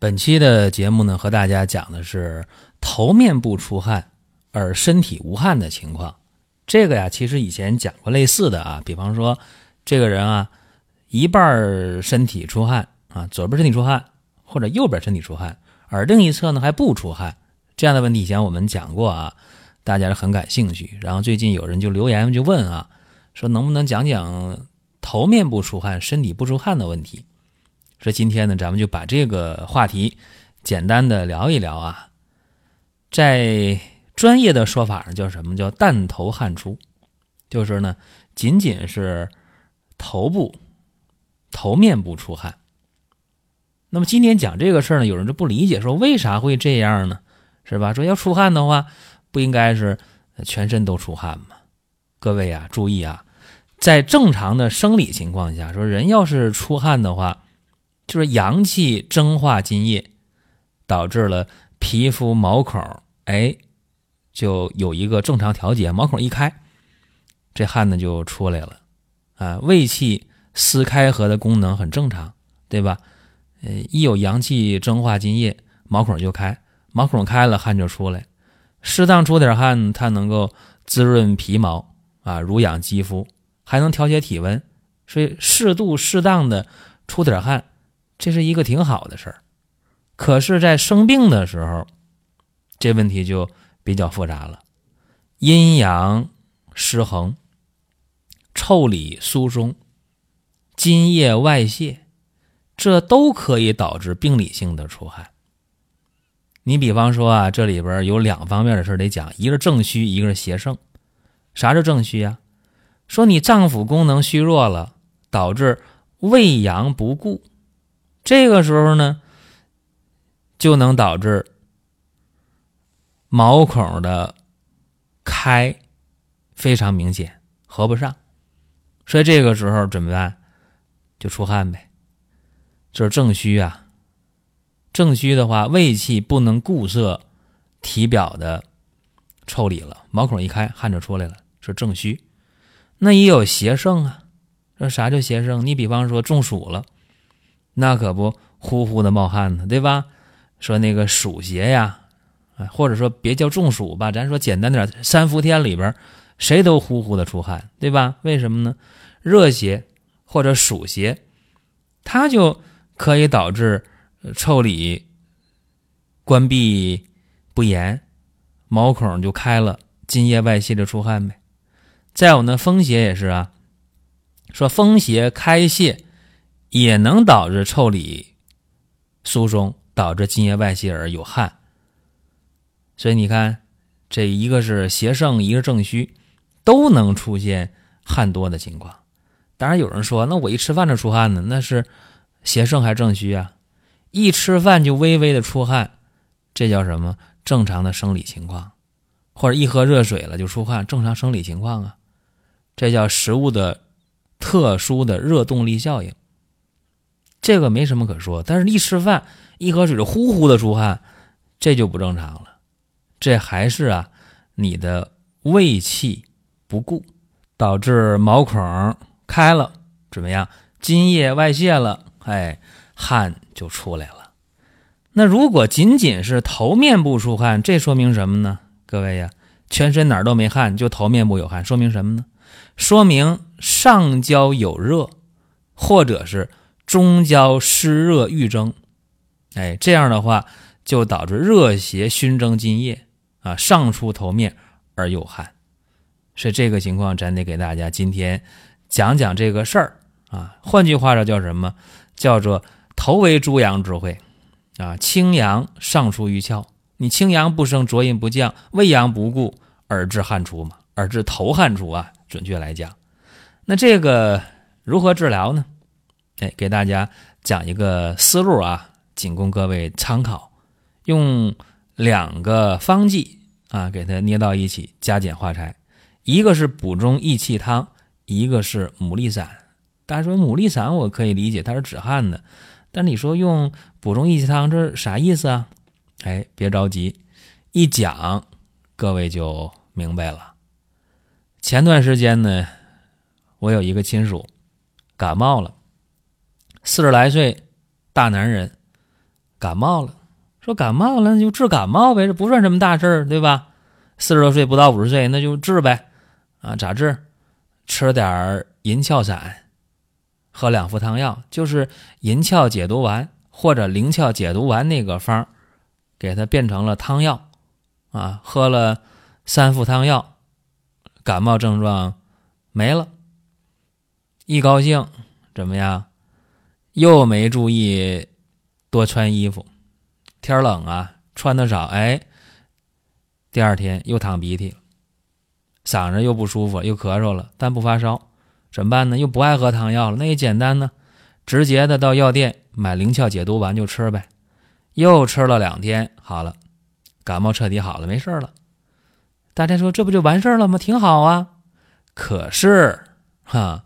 本期的节目呢，和大家讲的是头面部出汗而身体无汗的情况。这个呀，其实以前讲过类似的啊，比方说这个人啊，一半身体出汗啊，左边身体出汗，或者右边身体出汗，而另一侧呢还不出汗，这样的问题以前我们讲过啊，大家很感兴趣。然后最近有人就留言就问啊，说能不能讲讲头面部出汗、身体不出汗的问题？说今天呢，咱们就把这个话题简单的聊一聊啊。在专业的说法上叫什么叫弹头汗出，就是呢，仅仅是头部、头面部出汗。那么今天讲这个事儿呢，有人就不理解，说为啥会这样呢？是吧？说要出汗的话，不应该是全身都出汗吗？各位啊，注意啊，在正常的生理情况下，说人要是出汗的话。就是阳气蒸化津液，导致了皮肤毛孔哎，就有一个正常调节，毛孔一开，这汗呢就出来了啊。胃气司开合的功能很正常，对吧？呃，一有阳气蒸化津液，毛孔就开，毛孔开了，汗就出来。适当出点汗，它能够滋润皮毛啊，濡养肌肤，还能调节体温，所以适度适当的出点汗。这是一个挺好的事儿，可是，在生病的时候，这问题就比较复杂了。阴阳失衡、腠理疏松、津液外泄，这都可以导致病理性的出汗。你比方说啊，这里边有两方面的事得讲，一个是正虚，一个是邪盛。啥叫正虚啊？说你脏腑功能虚弱了，导致胃阳不固。这个时候呢，就能导致毛孔的开非常明显，合不上，所以这个时候怎么办？就出汗呗，就是正虚啊。正虚的话，胃气不能固摄体表的腠理了，毛孔一开，汗就出来了，是正虚。那也有邪盛啊，说啥叫邪盛？你比方说中暑了。那可不呼呼的冒汗呢，对吧？说那个暑邪呀，啊，或者说别叫中暑吧，咱说简单点，三伏天里边谁都呼呼的出汗，对吧？为什么呢？热邪或者暑邪，它就可以导致腠理关闭不严，毛孔就开了，津液外泄就出汗呗。再有呢，风邪也是啊，说风邪开泄。也能导致腠理疏松，导致津液外泄而有汗。所以你看，这一个是邪盛，一个正虚，都能出现汗多的情况。当然有人说，那我一吃饭就出汗呢，那是邪盛还是正虚啊？一吃饭就微微的出汗，这叫什么？正常的生理情况，或者一喝热水了就出汗，正常生理情况啊。这叫食物的特殊的热动力效应。这个没什么可说，但是一吃饭一喝水就呼呼的出汗，这就不正常了。这还是啊，你的胃气不固，导致毛孔开了，怎么样？津液外泄了，哎，汗就出来了。那如果仅仅是头面部出汗，这说明什么呢？各位呀，全身哪儿都没汗，就头面部有汗，说明什么呢？说明上焦有热，或者是。中焦湿热郁蒸，哎，这样的话就导致热邪熏蒸津液啊，上出头面而有汗，是这个情况咱得给大家今天讲讲这个事儿啊。换句话说叫什么？叫做头为诸阳之会啊，清阳上出于窍，你清阳不升，浊阴不降，胃阳不固而致汗出嘛，而致头汗出啊。准确来讲，那这个如何治疗呢？哎，给大家讲一个思路啊，仅供各位参考。用两个方剂啊，给它捏到一起，加减化柴。一个是补中益气汤，一个是牡蛎散。大家说牡蛎散我可以理解，它是止汗的。但你说用补中益气汤，这是啥意思啊？哎，别着急，一讲各位就明白了。前段时间呢，我有一个亲属感冒了，四十来岁大男人感冒了，说感冒了就治感冒呗，这不算什么大事儿，对吧？四十多岁不到五十岁那就治呗，啊，咋治？吃点银翘散，喝两副汤药，就是银翘解毒丸或者灵翘解毒丸那个方，给它变成了汤药，啊，喝了三副汤药。感冒症状没了，一高兴怎么样？又没注意多穿衣服，天冷啊，穿的少，哎，第二天又淌鼻涕，嗓子又不舒服，又咳嗽了，但不发烧，怎么办呢？又不爱喝汤药了，那也简单呢，直接的到药店买灵窍解毒丸就吃呗，又吃了两天，好了，感冒彻底好了，没事了。大家说这不就完事儿了吗？挺好啊。可是，哈，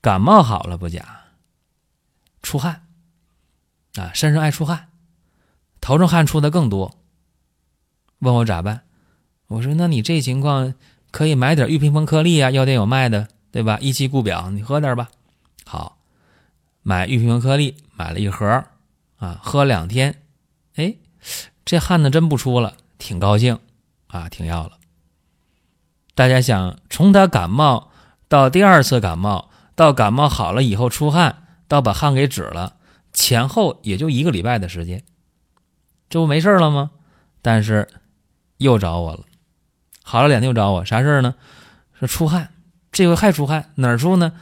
感冒好了不假，出汗啊，身上爱出汗，头上汗出的更多。问我咋办？我说那你这情况可以买点玉屏风颗粒啊，药店有卖的，对吧？益气固表，你喝点吧。好，买玉屏风颗粒，买了一盒啊，喝两天，哎，这汗呢真不出了，挺高兴。啊，停药了。大家想，从他感冒到第二次感冒，到感冒好了以后出汗，到把汗给止了，前后也就一个礼拜的时间，这不没事了吗？但是又找我了，好了两天又找我，啥事儿呢？说出汗，这回还出汗，哪儿出呢？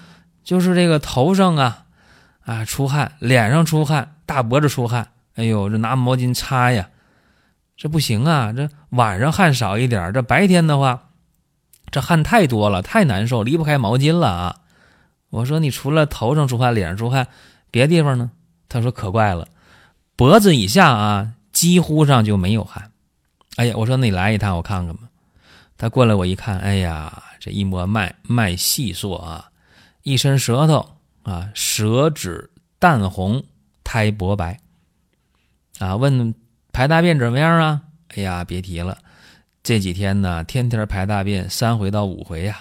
就是这个头上啊，啊出汗，脸上出汗，大脖子出汗，哎呦，这拿毛巾擦呀。这不行啊！这晚上汗少一点，这白天的话，这汗太多了，太难受，离不开毛巾了啊！我说你除了头上出汗、脸上出汗，别地方呢？他说可怪了，脖子以下啊，几乎上就没有汗。哎呀，我说你来一趟，我看看吧。他过来，我一看，哎呀，这一摸脉，脉细硕啊，一伸舌头啊，舌质淡红，苔薄白啊，问。排大便怎么样啊？哎呀，别提了，这几天呢，天天排大便三回到五回呀，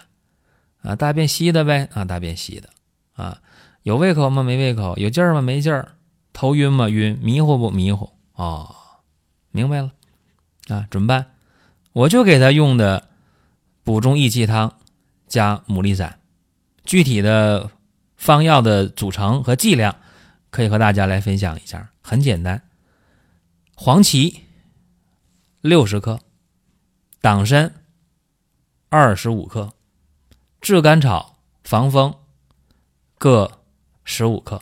啊大便稀的呗，啊，大便稀的，啊，有胃口吗？没胃口，有劲儿吗？没劲儿，头晕吗？晕，迷糊不迷糊？哦，明白了，啊，怎么办？我就给他用的补中益气汤加牡蛎散，具体的方药的组成和剂量，可以和大家来分享一下，很简单。黄芪六十克，党参二十五克，炙甘草、防风各十五克，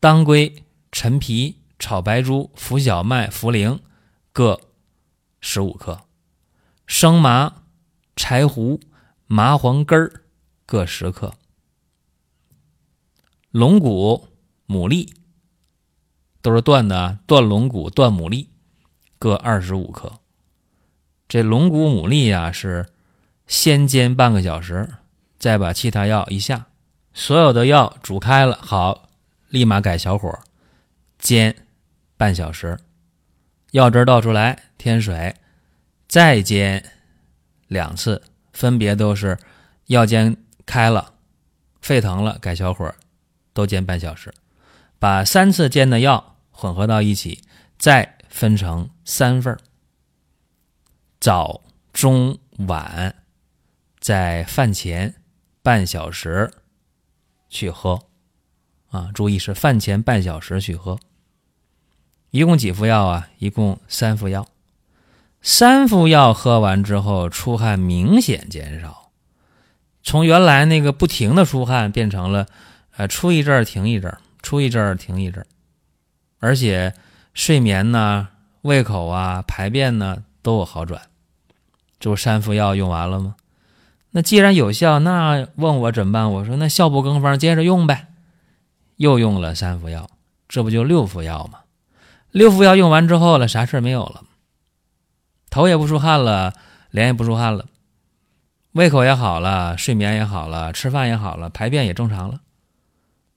当归、陈皮、炒白术、浮小麦、茯苓各十五克，生麻、柴胡、麻黄根儿各十克，龙骨、牡蛎。都是断的，断龙骨、断牡蛎，各二十五克。这龙骨、牡蛎呀，是先煎半个小时，再把其他药一下，所有的药煮开了，好，立马改小火煎半小时，药汁倒出来，添水，再煎两次，分别都是药煎开了，沸腾了，改小火，都煎半小时，把三次煎的药。混合到一起，再分成三份早、中、晚，在饭前半小时去喝，啊，注意是饭前半小时去喝。一共几副药啊？一共三副药。三副药喝完之后，出汗明显减少，从原来那个不停的出汗，变成了，呃，出一阵儿停一阵儿，出一阵儿停一阵儿。而且睡眠呢、胃口啊、排便呢都有好转，这不三副药用完了吗？那既然有效，那问我怎么办？我说那效不更方，接着用呗。又用了三副药，这不就六副药吗？六副药用完之后了，啥事儿没有了，头也不出汗了，脸也不出汗了，胃口也好了，睡眠也好了，吃饭也好了，排便也正常了。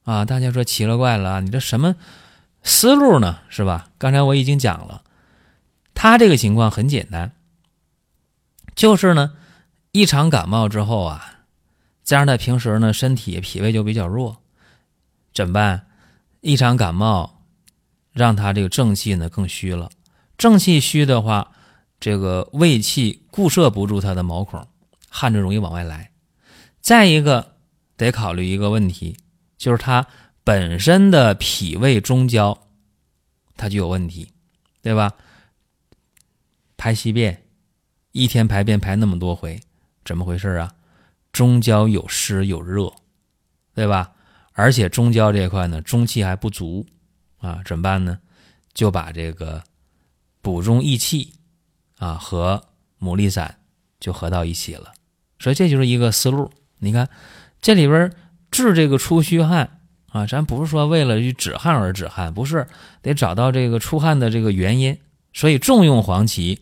啊，大家说奇了怪了，你这什么思路呢？是吧？刚才我已经讲了，他这个情况很简单，就是呢，一场感冒之后啊，加上他平时呢身体脾胃就比较弱，怎么办？一场感冒。让他这个正气呢更虚了，正气虚的话，这个胃气固摄不住他的毛孔，汗就容易往外来。再一个得考虑一个问题，就是他本身的脾胃中焦，他就有问题，对吧？排稀便，一天排便排那么多回，怎么回事啊？中焦有湿有热，对吧？而且中焦这块呢，中气还不足。啊，怎么办呢？就把这个补中益气啊和牡蛎散就合到一起了，所以这就是一个思路。你看这里边治这个出虚汗啊，咱不是说为了去止汗而止汗，不是得找到这个出汗的这个原因。所以重用黄芪，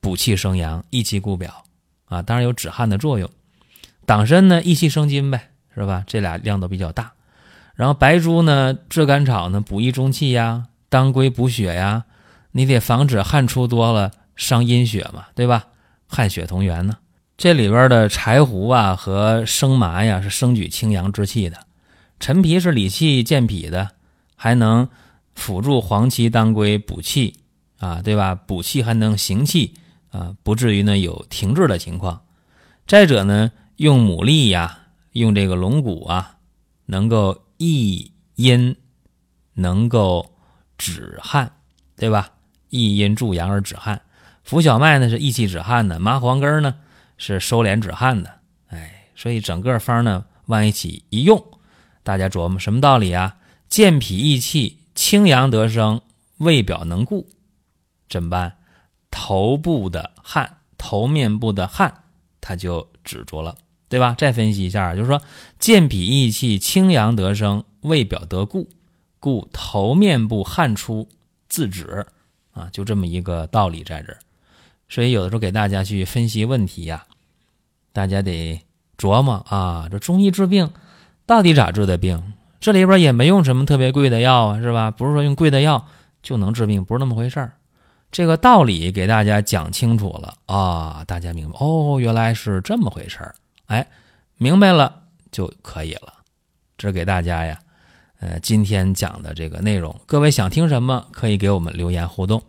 补气生阳，益气固表啊，当然有止汗的作用。党参呢，益气生津呗，是吧？这俩量都比较大。然后白术呢，炙甘草呢，补益中气呀；当归补血呀，你得防止汗出多了伤阴血嘛，对吧？汗血同源呢。这里边的柴胡啊和生麻呀是生举清阳之气的，陈皮是理气健脾的，还能辅助黄芪、当归补气啊，对吧？补气还能行气啊，不至于呢有停滞的情况。再者呢，用牡蛎呀，用这个龙骨啊，能够。益阴能够止汗，对吧？益阴助阳而止汗。浮小麦呢是益气止汗的，麻黄根呢是收敛止汗的。哎，所以整个方呢往一起一用，大家琢磨什么道理啊？健脾益气，清阳得生，胃表能固，怎么办？头部的汗，头面部的汗，它就止住了。对吧？再分析一下，就是说健脾益气、清阳得生、胃表得固，故头面部汗出自止啊，就这么一个道理在这儿。所以有的时候给大家去分析问题呀，大家得琢磨啊，这中医治病到底咋治的病？这里边也没用什么特别贵的药啊，是吧？不是说用贵的药就能治病，不是那么回事儿。这个道理给大家讲清楚了啊，大家明白哦，原来是这么回事儿。哎，明白了就可以了。这给大家呀，呃，今天讲的这个内容，各位想听什么可以给我们留言互动。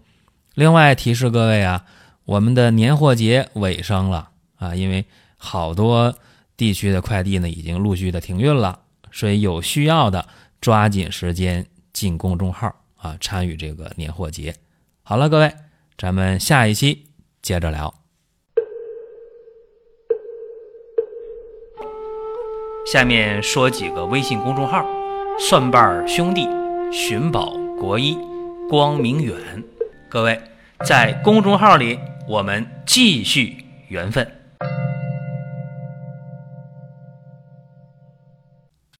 另外提示各位啊，我们的年货节尾声了啊，因为好多地区的快递呢已经陆续的停运了，所以有需要的抓紧时间进公众号啊，参与这个年货节。好了，各位，咱们下一期接着聊。下面说几个微信公众号：蒜瓣兄弟、寻宝国医、光明远。各位在公众号里，我们继续缘分。